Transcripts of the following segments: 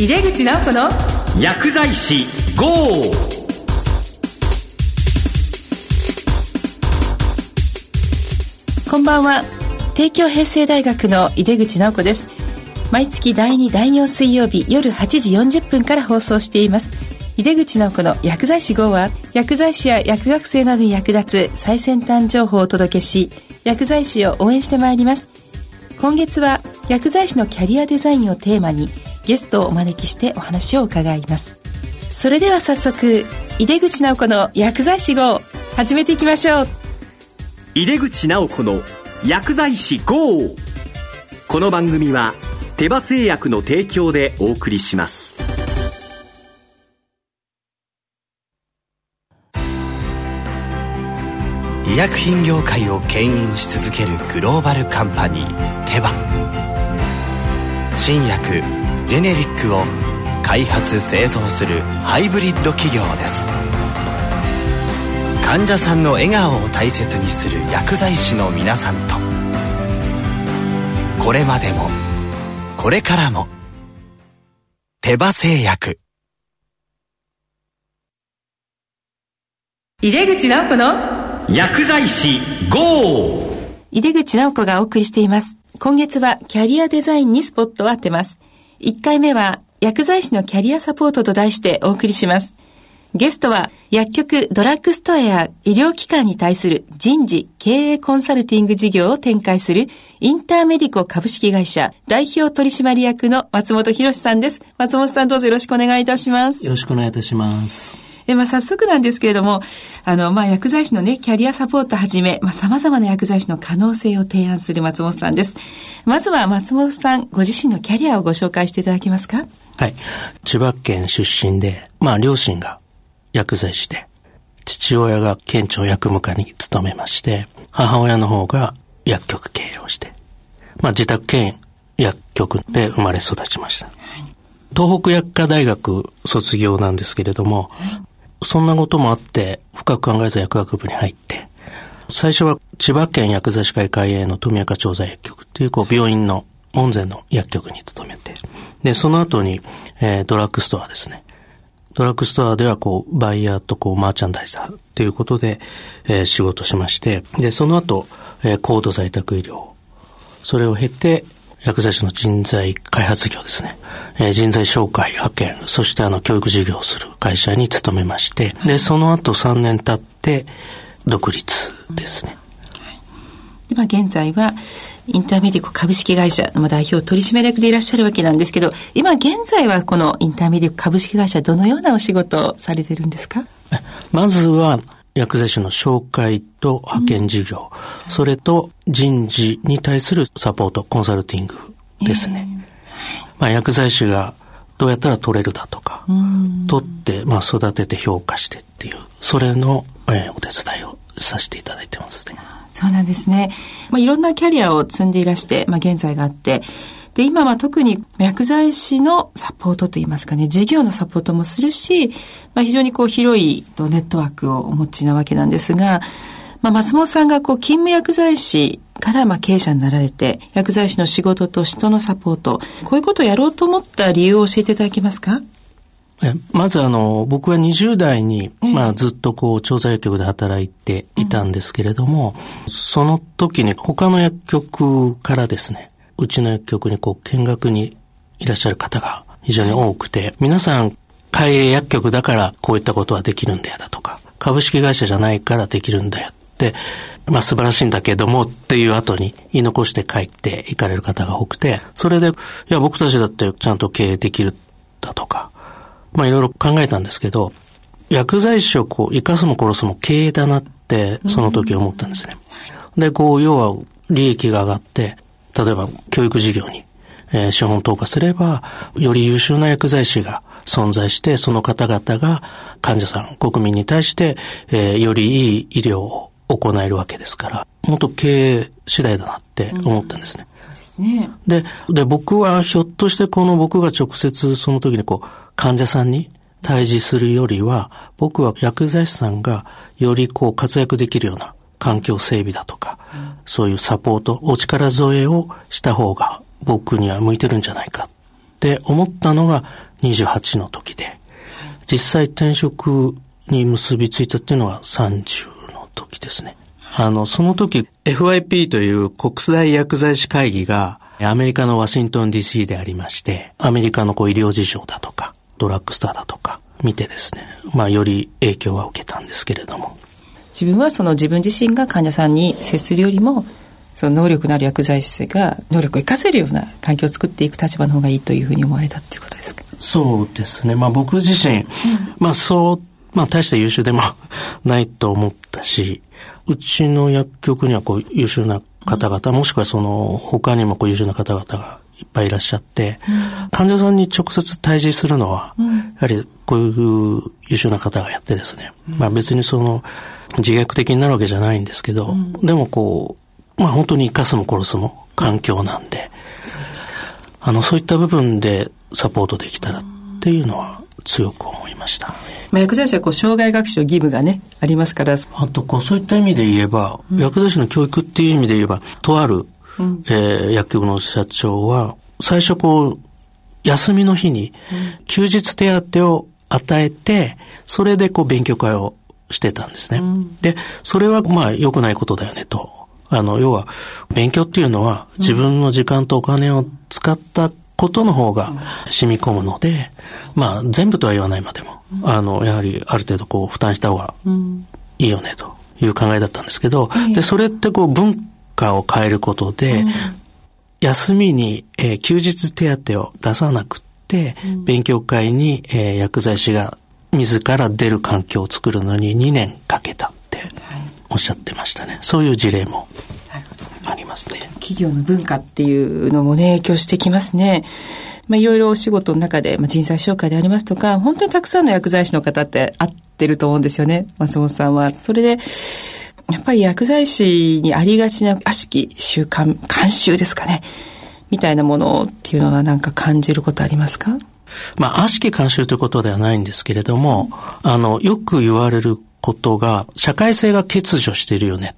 井出口直子の薬剤師 GO! こんばんは。帝京平成大学の井出口直子です。毎月第2第4水曜日夜8時40分から放送しています。井出口直子の薬剤師 GO は薬剤師や薬学生などに役立つ最先端情報をお届けし薬剤師を応援してまいります。今月は薬剤師のキャリアデザインをテーマにゲストをお招きしてお話を伺います。それでは早速井出口直子の薬剤師 GO 始めていきましょう。井出口直子の薬剤師 GO! この番組は手羽製薬の提供でお送りします。医薬品業界を牽引し続けるグローバルカンパニーテバ。新薬ジェネリックを開発製造するハイブリッド企業です患者さんの笑顔を大切にする薬剤師の皆さんとこれまでもこれからも手羽製薬井出口直子の薬剤師 GO! 井出口直子がお送りしています。今月はキャリアデザインにスポットを当てます。1回目は薬剤師のキャリアサポートと題してお送りします。ゲストは薬局、ドラッグストアや医療機関に対する人事、経営コンサルティング事業を展開するインターメディコ株式会社代表取締役の松本博さんです。松本さんどうぞよろしくお願いいたします。よろしくお願いいたします。え、まあ、早速なんですけれども、あの、まあ、薬剤師のね、キャリアサポートはじめ、まあ、様々な薬剤師の可能性を提案する松本さんです。まずは松本さん、ご自身のキャリアをご紹介していただけますか？はい。千葉県出身で、まあ、両親が薬剤師で、父親が県庁薬務課に勤めまして、母親の方が薬局経営をして、まあ、自宅兼薬局で生まれ育ちました。東北薬科大学卒業なんですけれども、そんなこともあって、深く考えず薬学部に入って、最初は千葉県薬剤師会会営の富岡調剤薬局っていうこう病院の門前の薬局に勤めて、で、その後に、えードラッグストアですね。ドラッグストアではこう、バイヤーとこう、マーチャンダイザーっていうことで、えー仕事しまして、で、その後、えー高度在宅医療。それを経て、薬剤師の人材開発業ですね。えー人材紹介、派遣、そしてあの、教育事業をする会社に勤めまして、で、その後3年経って、独立ですね。今現在は、インターメディコ株式会社の代表取締役でいらっしゃるわけなんですけど、今現在はこのインターメディコ株式会社どのようなお仕事をされてるんですか？まずは、薬剤師の紹介と派遣事業、それと人事に対するサポート、コンサルティングですね。まあ、薬剤師がどうやったら取れるだとか、取って、まあ、育てて評価してっていう、それの、えーお手伝いをさせていただいてますね。そうなんですね。まあ、いろんなキャリアを積んでいらして、まあ、現在があって、で、今は特に薬剤師のサポートといいますかね、事業のサポートもするし、まあ、非常にこう広いとネットワークをお持ちなわけなんですが、まあ、松本さんがこう勤務薬剤師からまあ経営者になられて、薬剤師の仕事と人のサポート、こういうことをやろうと思った理由を教えていただけますか？えまずあの、僕は20代に、まあずっとこう、調剤薬局で働いていたんですけれども、その時に他の薬局からですね、うちの薬局にこう、見学にいらっしゃる方が非常に多くて、皆さん、会営薬局だからこういったことはできるんだよだとか、株式会社じゃないからできるんだよって、まあ素晴らしいんだけどもっていう後に言い残して帰って行かれる方が多くて、それで、いや僕たちだってちゃんと経営できるだとか、まあいろいろ考えたんですけど、薬剤師をこう、生かすも殺すも経営だなって、その時思ったんですね。で、こう、要は利益が上がって、例えば教育事業に、えー資本投下すれば、より優秀な薬剤師が存在して、その方々が患者さん、国民に対して、えーよりいい医療を行えるわけですから、もっと経営次第だなって思ったんですね。そうですね。で、で、僕はひょっとしてこの僕が直接その時にこう、患者さんに対峙するよりは、僕は薬剤師さんがよりこう活躍できるような環境整備だとか、そういうサポート、お力添えをした方が僕には向いてるんじゃないかって思ったのが28の時で、実際転職に結びついたっていうのは30の時ですね。あの、その時 FYP という国際薬剤師会議がアメリカのワシントン DC でありまして、アメリカのこう医療事情だとか、ドラッグストアだとか見てですね、まあより影響は受けたんですけれども。自分はその自分自身が患者さんに接するよりも、その能力のある薬剤師が能力を生かせるような環境を作っていく立場の方がいいというふうに思われたっていうことですか？そうですね。まあ僕自身、うん、まあそう、まあ大して優秀でもないと思ったし、うちの薬局にはこう優秀な方々、もしくはその他にもこう優秀な方々がいっぱいいらっしゃって、患者さんに直接対峙するのは、やはりこういう優秀な方がやってですね、まあ別にその自虐的になるわけじゃないんですけど、でもこう、まあ本当に生かすも殺すも環境なんで、あの、そういった部分でサポートできたらっていうのは強く思いました。まあ、薬剤師はこう障害学習義務がね、ありますから。あとこう、そういった意味で言えば、うん、薬剤師の教育っていう意味で言えば、とある、うん、えー、薬局の社長は、最初こう、休みの日に、休日手当を与えて、それでこう、勉強会をしてたんですね。うん、で、それはまあ、良くないことだよねと。あの、要は、勉強っていうのは、自分の時間とお金を使ったことの方が染み込むので、まあ全部とは言わないまでも、あの、やはりある程度こう負担した方がいいよねという考えだったんですけど、で、それってこう文化を変えることで、休みに、えー、休日手当を出さなくて、勉強会に、えー、薬剤師が自ら出る環境を作るのに2年かけたっておっしゃってましたね。そういう事例もありますね。企業の文化っていうのもね、影響してきますね。まあ、いろいろお仕事の中で、まあ、人材紹介でありますとか、本当にたくさんの薬剤師の方って会ってると思うんですよね。松本さんは。それで、やっぱり薬剤師にありがちな悪しき習慣、慣習ですかね。みたいなものっていうのはなんか感じることありますか？まあ、悪しき慣習ということではないんですけれども、あの、よく言われることが、社会性が欠如しているよね。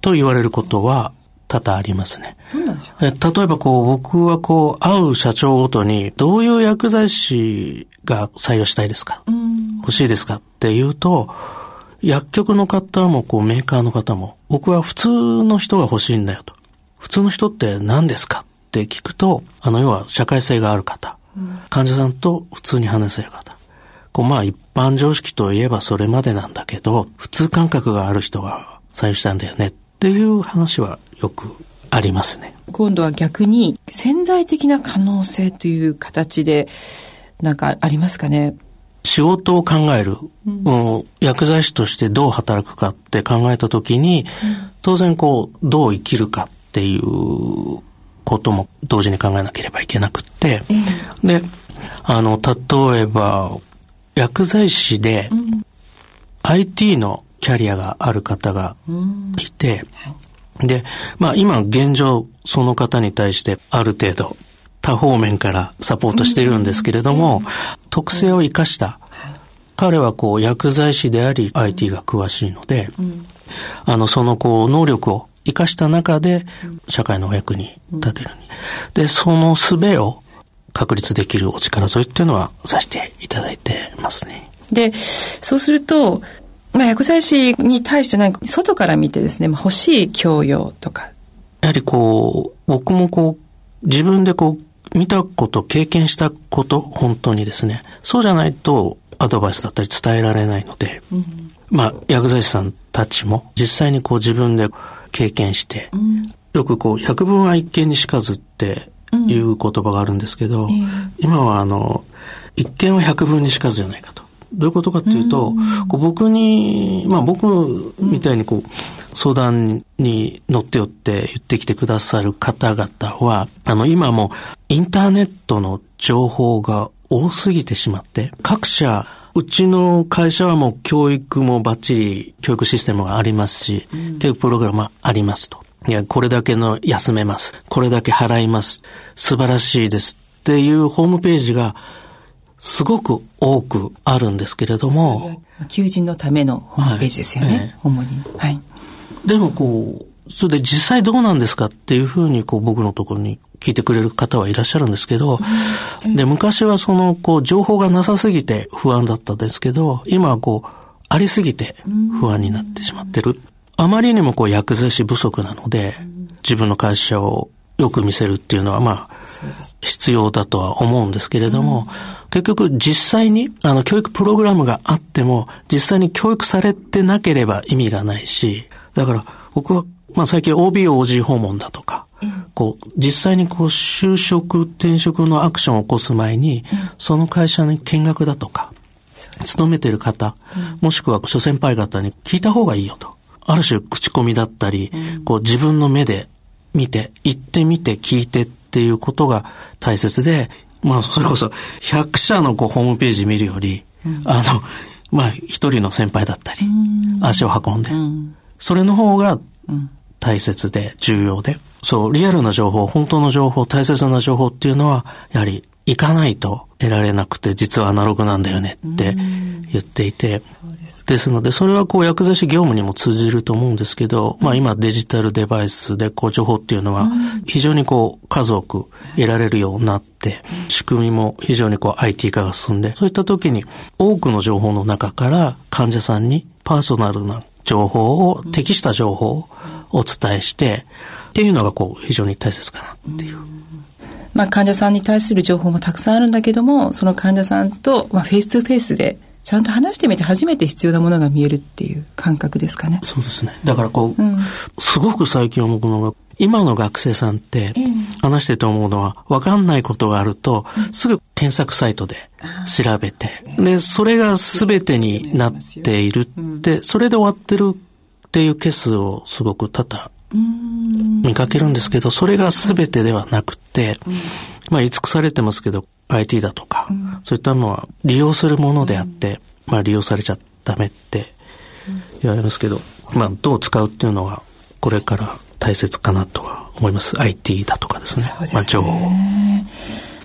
と言われることは多々ありますね。え例えばこう、僕はこう、会う社長ごとに、どういう薬剤師が採用したいですか？欲しいですか？って言うと、薬局の方もこう、メーカーの方も、僕は普通の人が欲しいんだよと。普通の人って何ですか？って聞くと、あの、要は社会性がある方、うん、患者さんと普通に話せる方。こう、まあ一般常識といえばそれまでなんだけど、普通感覚がある人が採用したんだよね。っていう話はよくありますね。今度は逆に潜在的な可能性という形でなんかありますかね？仕事を考える、うん、薬剤師としてどう働くかって考えたときに、うん、当然こう、どう生きるかっていうことも同時に考えなければいけなくって、うん、で、あの、例えば、薬剤師で、IT のキャリアがある方がいて、で、まあ今現状その方に対してある程度多方面からサポートしているんですけれども、特性を生かした、彼はこう薬剤師であり IT が詳しいので、あのそのこう能力を生かした中で社会のお役に立てるに。で、その術を確立できるお力添えっていうのはさせていただいてますね。で、そうすると、まあ、薬剤師に対して何か外から見てですね、まあ、欲しい教養とか。やはりこう、僕もこう、自分でこう、見たこと、経験したこと、本当にですね。そうじゃないと、アドバイスだったり伝えられないので、うん、まあ、薬剤師さんたちも実際にこう自分で経験して、うん、よくこう、百聞は一見にしかずっていう言葉があるんですけど、うんえ。ー、今はあの、一見は百聞にしかずじゃないかと。どういうことかっていうと、こう僕に、まあ僕みたいにこう、相談に乗ってよって言ってきてくださる方々は、あの今もインターネットの情報が多すぎてしまって、各社、うちの会社はもう教育もバッチリ教育システムがありますし、教育プログラムありますと。いや、これだけの休めます。これだけ払います。素晴らしいです。っていうホームページがすごく多くあるんですけれども。求人のためのホームページですよね、はい、主に。はい。でもこう、それで実際どうなんですかっていうふうにこう僕のところに聞いてくれる方はいらっしゃるんですけど、で、昔はそのこう情報がなさすぎて不安だったんですけど、今はこうありすぎて不安になってしまってる。あまりにもこう薬剤師不足なので、自分の会社をよく見せるっていうのはまあ、必要だとは思うんですけれども、結局実際にあの教育プログラムがあっても、実際に教育されてなければ意味がないし、だから僕はまあ最近 OB/OG 訪問だとか、こう、実際にこう就職、転職のアクションを起こす前に、その会社に見学だとか、勤めてる方、もしくは諸先輩方に聞いた方がいいよと。ある種口コミだったり、こう自分の目で見て、行ってみて聞いてっていうことが大切で、まあそれこそ100社のこうホームページ見るより、あの、まあ一人の先輩だったり、足を運んで、それの方が大切で重要で、そう、リアルな情報、本当の情報、大切な情報っていうのは、やはり行かないと得られなくて、実はアナログなんだよねって言っていて、ですので、それはこう薬剤師業務にも通じると思うんですけど、まあ今デジタルデバイスでこう情報っていうのは非常にこう数多く得られるようになって、仕組みも非常にこう IT 化が進んで、そういった時に多くの情報の中から患者さんにパーソナルな情報を、適した情報をお伝えして、っていうのがこう非常に大切かなっていう。まあ、患者さんに対する情報もたくさんあるんだけども、その患者さんと、まあ、フェイス2フェイスで、ちゃんと話してみて初めて必要なものが見えるっていう感覚ですかね。そうですね。だからこう、うん、すごく最近思うのが、今の学生さんって、話してて思うのは、わかんないことがあると、すぐ検索サイトで調べて、で、それが全てになっているって、それで終わってるっていうケースをすごく多々見かけるんですけど、それが全てではなくて、まあ、言い尽くされてますけど、IT だとか、そういったのは利用するものであって、まあ、利用されちゃダメって言われますけど、まあ、どう使うっていうのは、これから大切かなとは思います。IT だとかですね。すね。まあ、情報。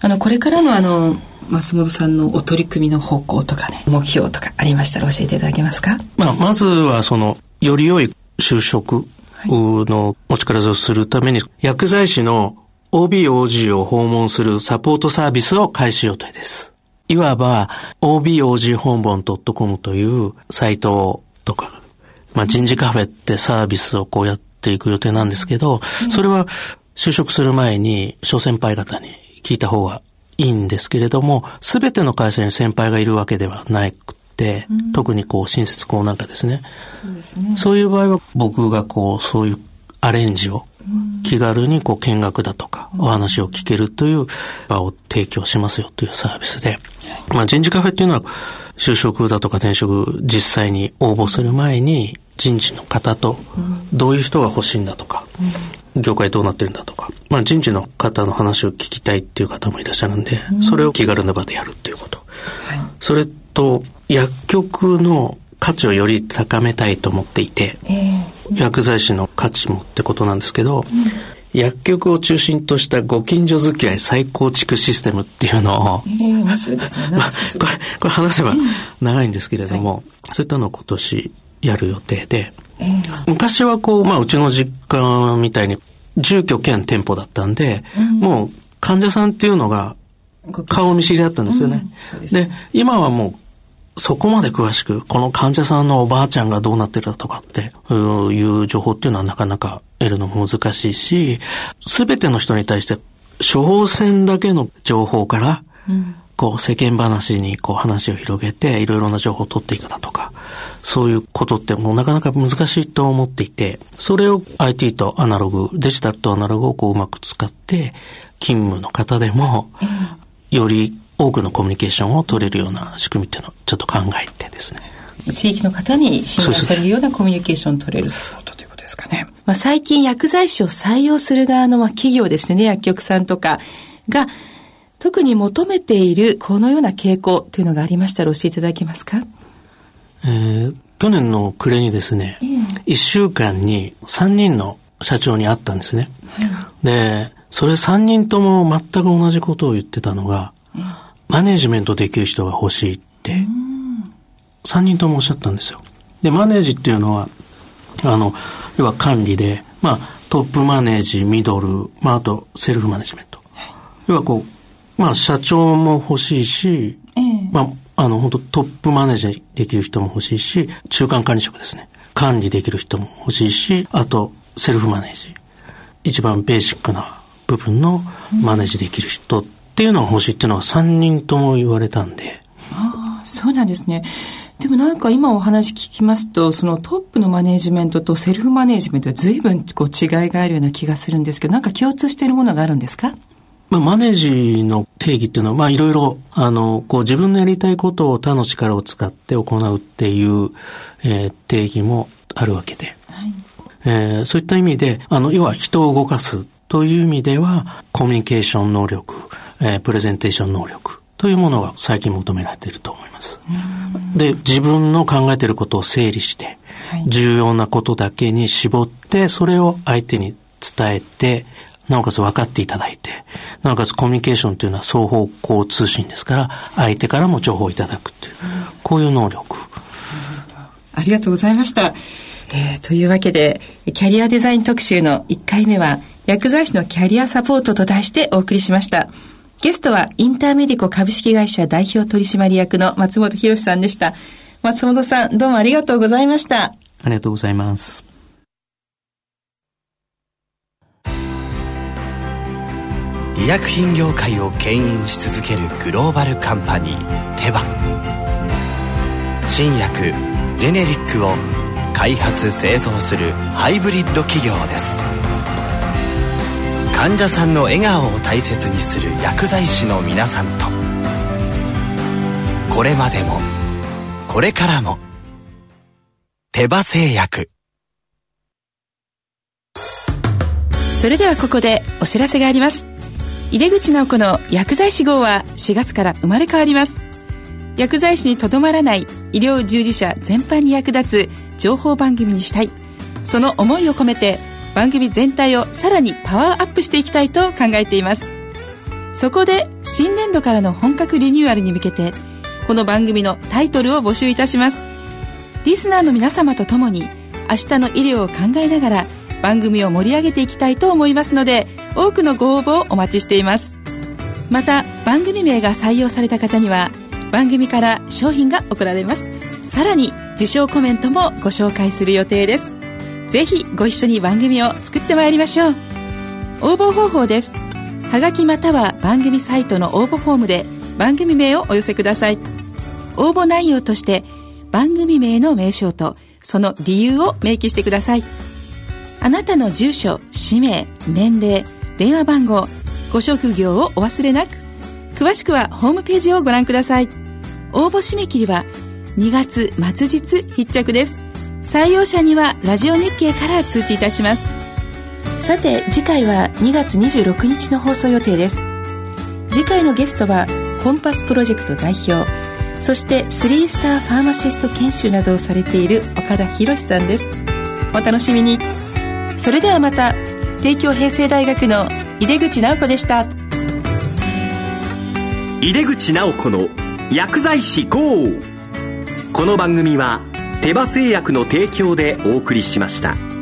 あの、これからのあの、松本さんのお取り組みの方向とかね、目標とかありましたら教えていただけますか？まあ、まずはその、より良い就職のお力をするために、薬剤師の OBOG を訪問するサポートサービスを開始予定です。いわば OBOG 本本 .com というサイトとか、まあ、人事カフェってサービスをこうやっていく予定なんですけど、それは就職する前に諸先輩方に聞いた方がいいんですけれども、すべての会社に先輩がいるわけではなく、うん、特にこう新設校なんかですね。そうですね。そういう場合は僕がこうそういうアレンジを気軽にこう見学だとかお話を聞けるという場を提供しますよというサービスで、まあ、人事カフェっていうのは就職だとか転職実際に応募する前に人事の方とどういう人が欲しいんだとか、業界どうなってるんだとか、まあ人事の方の話を聞きたいっていう方もいらっしゃるんで、それを気軽な場でやるっていうこと。それと、薬局の価値をより高めたいと思っていて、えー、薬剤師の価値もってことなんですけど、うん、薬局を中心としたご近所付き合い再構築システムっていうのを、えー、面白いですね。まあ、これ、これ話せば長いんですけれども、うん、そういったのを今年やる予定で、えー、昔はこう、まあ、うちの実家みたいに住居兼店舗だったんで、うん、もう患者さんっていうのが顔見知りだったんですよね。うん、で、ね、今はもうそこまで詳しく、この患者さんのおばあちゃんがどうなってるだとかっていう情報っていうのはなかなか得るのも難しいし、すべての人に対して処方箋だけの情報から、こう世間話にこう話を広げていろいろな情報を取っていくだとか、そういうことってもうなかなか難しいと思っていて、それを IT とアナログ、デジタルとアナログをこううまく使って、勤務の方でも、より多くのコミュニケーションを取れるような仕組みっていうのをちょっと考えてですね。地域の方に信頼されるようなコミュニケーションを取れるサポートということですかね。まあ、最近薬剤師を採用する側のまあ企業ですね、薬局さんとかが、特に求めているこのような傾向というのがありましたら教えていただけますか？えー、去年の暮れにですね、うん、1週間に3人の社長に会ったんですね。で、それ3人とも全く同じことを言ってたのが、マネジメントできる人が欲しいって、3人ともおっしゃったんですよ。で、マネージっていうのは、あの、要は管理で、まあ、トップマネージ、ミドル、まあ、あと、セルフマネジメント。要はこう、まあ、社長も欲しいし、ええ、まあ、あの、本当トップマネージできる人も欲しいし、中間管理職ですね。管理できる人も欲しいし、あと、セルフマネージ。一番ベーシックな部分のマネージできる人っていうのが欲しいっていうのは3人とも言われたんで。ああ、そうなんですね。でもなんか今お話聞きますと、そのトップのマネージメントとセルフマネージメントは随分こう違いがあるような気がするんですけど、なんか共通しているものがあるんですか？まあ、マネージの定義っていうのは、まあ、いろいろ、あの、こう、自分のやりたいことを他の力を使って行うっていう、えー、定義もあるわけで。はい、えー、そういった意味で、あの、要は人を動かすという意味では、コミュニケーション能力、えー、プレゼンテーション能力というものが最近求められていると思います。で、自分の考えていることを整理して、はい、重要なことだけに絞って、それを相手に伝えて、なおかつ分かっていただいて、なおかつコミュニケーションというのは双方向通信ですから、相手からも情報をいただくという、こういう能力。ありがとうございました。えー、というわけで、キャリアデザイン特集の1回目は、薬剤師のキャリアサポートと題してお送りしました。ゲストは、インターメディコ株式会社代表取締役の松本博さんでした。松本さん、どうもありがとうございました。ありがとうございます。医薬品業界を牽引し続けるグローバルカンパニーテバ新薬ジェネリックを開発製造するハイブリッド企業です患者さんの笑顔を大切にする薬剤師の皆さんと。これまでもこれからも手羽製薬。それではここでお知らせがあります。井出口直子の薬剤師号は4月から生まれ変わります。薬剤師にとどまらない医療従事者全般に役立つ情報番組にしたい。その思いを込めて番組全体をさらにパワーアップしていきたいと考えています。そこで新年度からの本格リニューアルに向けてこの番組のタイトルを募集いたします。リスナーの皆様と共に明日の医療を考えながら番組を盛り上げていきたいと思いますので多くのご応募をお待ちしています。また番組名が採用された方には番組から商品が送られます。さらに受賞コメントもご紹介する予定です。ぜひご一緒に番組を作ってまいりましょう応募方法ですはがきまたは番組サイトの応募フォームで番組名をお寄せください応募内容として番組名の名称とその理由を明記してくださいあなたの住所、氏名、年齢、電話番号、ご職業をお忘れなく。詳しくはホームページをご覧ください。応募締め切りは2月末日必着です。採用者にはラジオ日経から通知いたします。さて、次回は2月26日の放送予定です。次回のゲストはコンパスプロジェクト代表、そして3スターファーマシスト研修などをされている岡田博さんです。お楽しみに。それではまた帝京平成大学の井出口直子でした井出口直子の薬剤師 GO この番組は手羽製薬の提供でお送りしました。